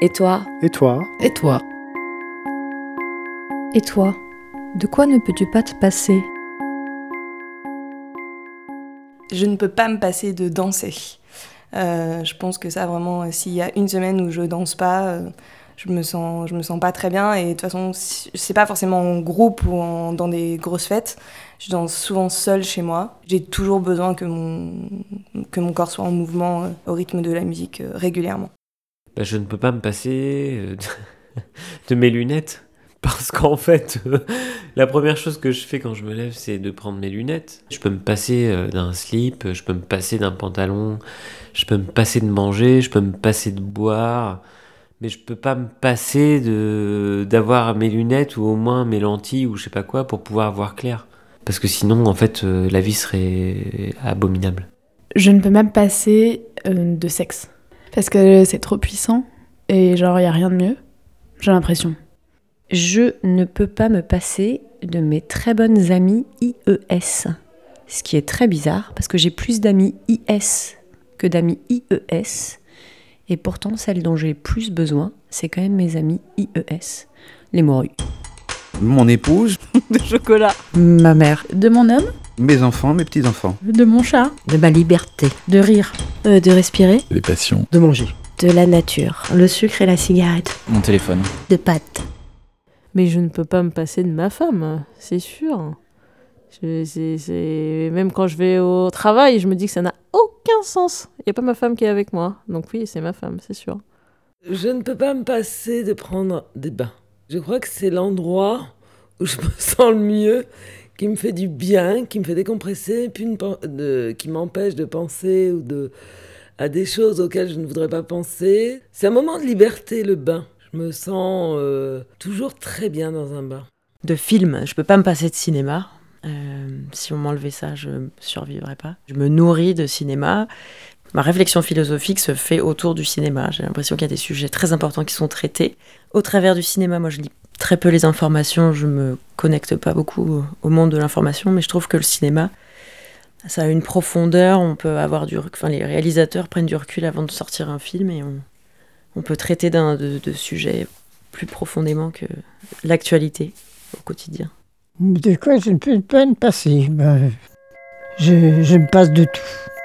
Et toi Et toi Et toi Et toi De quoi ne peux-tu pas te passer? Je ne peux pas me passer de danser. Euh, je pense que ça vraiment, s'il y a une semaine où je danse pas, euh, je me sens, je me sens pas très bien. Et de toute façon, c'est pas forcément en groupe ou en- dans des grosses fêtes. Je danse souvent seule chez moi. J'ai toujours besoin que mon, que mon corps soit en mouvement euh, au rythme de la musique euh, régulièrement. Bah, je ne peux pas me passer euh, de, mes lunettes. Parce qu'en fait, euh, la première chose que je fais quand je me lève, c'est de prendre mes lunettes. Je peux me passer euh, d'un slip, je peux me passer d'un pantalon, je peux me passer de manger, je peux me passer de boire. Mais je peux pas me passer d'avoir mes lunettes ou au moins mes lentilles ou je sais pas quoi pour pouvoir voir clair. Parce que sinon, en fait, la vie serait abominable. Je ne peux même passer de sexe. Parce que c'est trop puissant et genre, il a rien de mieux. J'ai l'impression. Je ne peux pas me passer de mes très bonnes amies IES. Ce qui est très bizarre parce que j'ai plus d'amis IS que d'amis IES. Et pourtant, celles dont j'ai le plus besoin, c'est quand même mes amis IES. Les morues. Mon épouse, De chocolat. Ma mère. De mon homme, mes enfants, mes petits-enfants. de mon chat, de ma liberté, de rire, Euh, de respirer, Les passions. de manger, de la nature, le sucre et la cigarette, Mon téléphone. de pâtes. Mais je ne peux pas me passer de ma femme, c'est sûr. Je- c'est- c'est- Même quand je vais au travail, je me dis que ça n'a aucun sens. Il n'y a pas ma femme qui est avec moi. Donc oui, c'est ma femme, c'est sûr. Je ne peux pas me passer de prendre des bains. Je crois que c'est l'endroit où je me sens le mieux, qui me fait du bien, qui me fait décompresser, qui m'empêche de penser ou de, à des choses auxquelles je ne voudrais pas penser. C'est un moment de liberté, le bain. Je me sens euh, toujours très bien dans un bain. De films, je peux pas me passer de cinéma. Euh, si on m'enlevait ça, je survivrais pas. Je me nourris de cinéma. Ma réflexion philosophique se fait autour du cinéma. J'ai l'impression qu'il y a des sujets très importants qui sont traités. Au travers du cinéma, moi je lis très peu les informations, je me connecte pas beaucoup au monde de l'information, mais je trouve que le cinéma, ça a une profondeur, on peut avoir du enfin les réalisateurs prennent du recul avant de sortir un film et on, on peut traiter d'un de, sujets plus profondément que l'actualité au quotidien. De quoi je ne peux pas me passer Ben, je, je me passe de tout.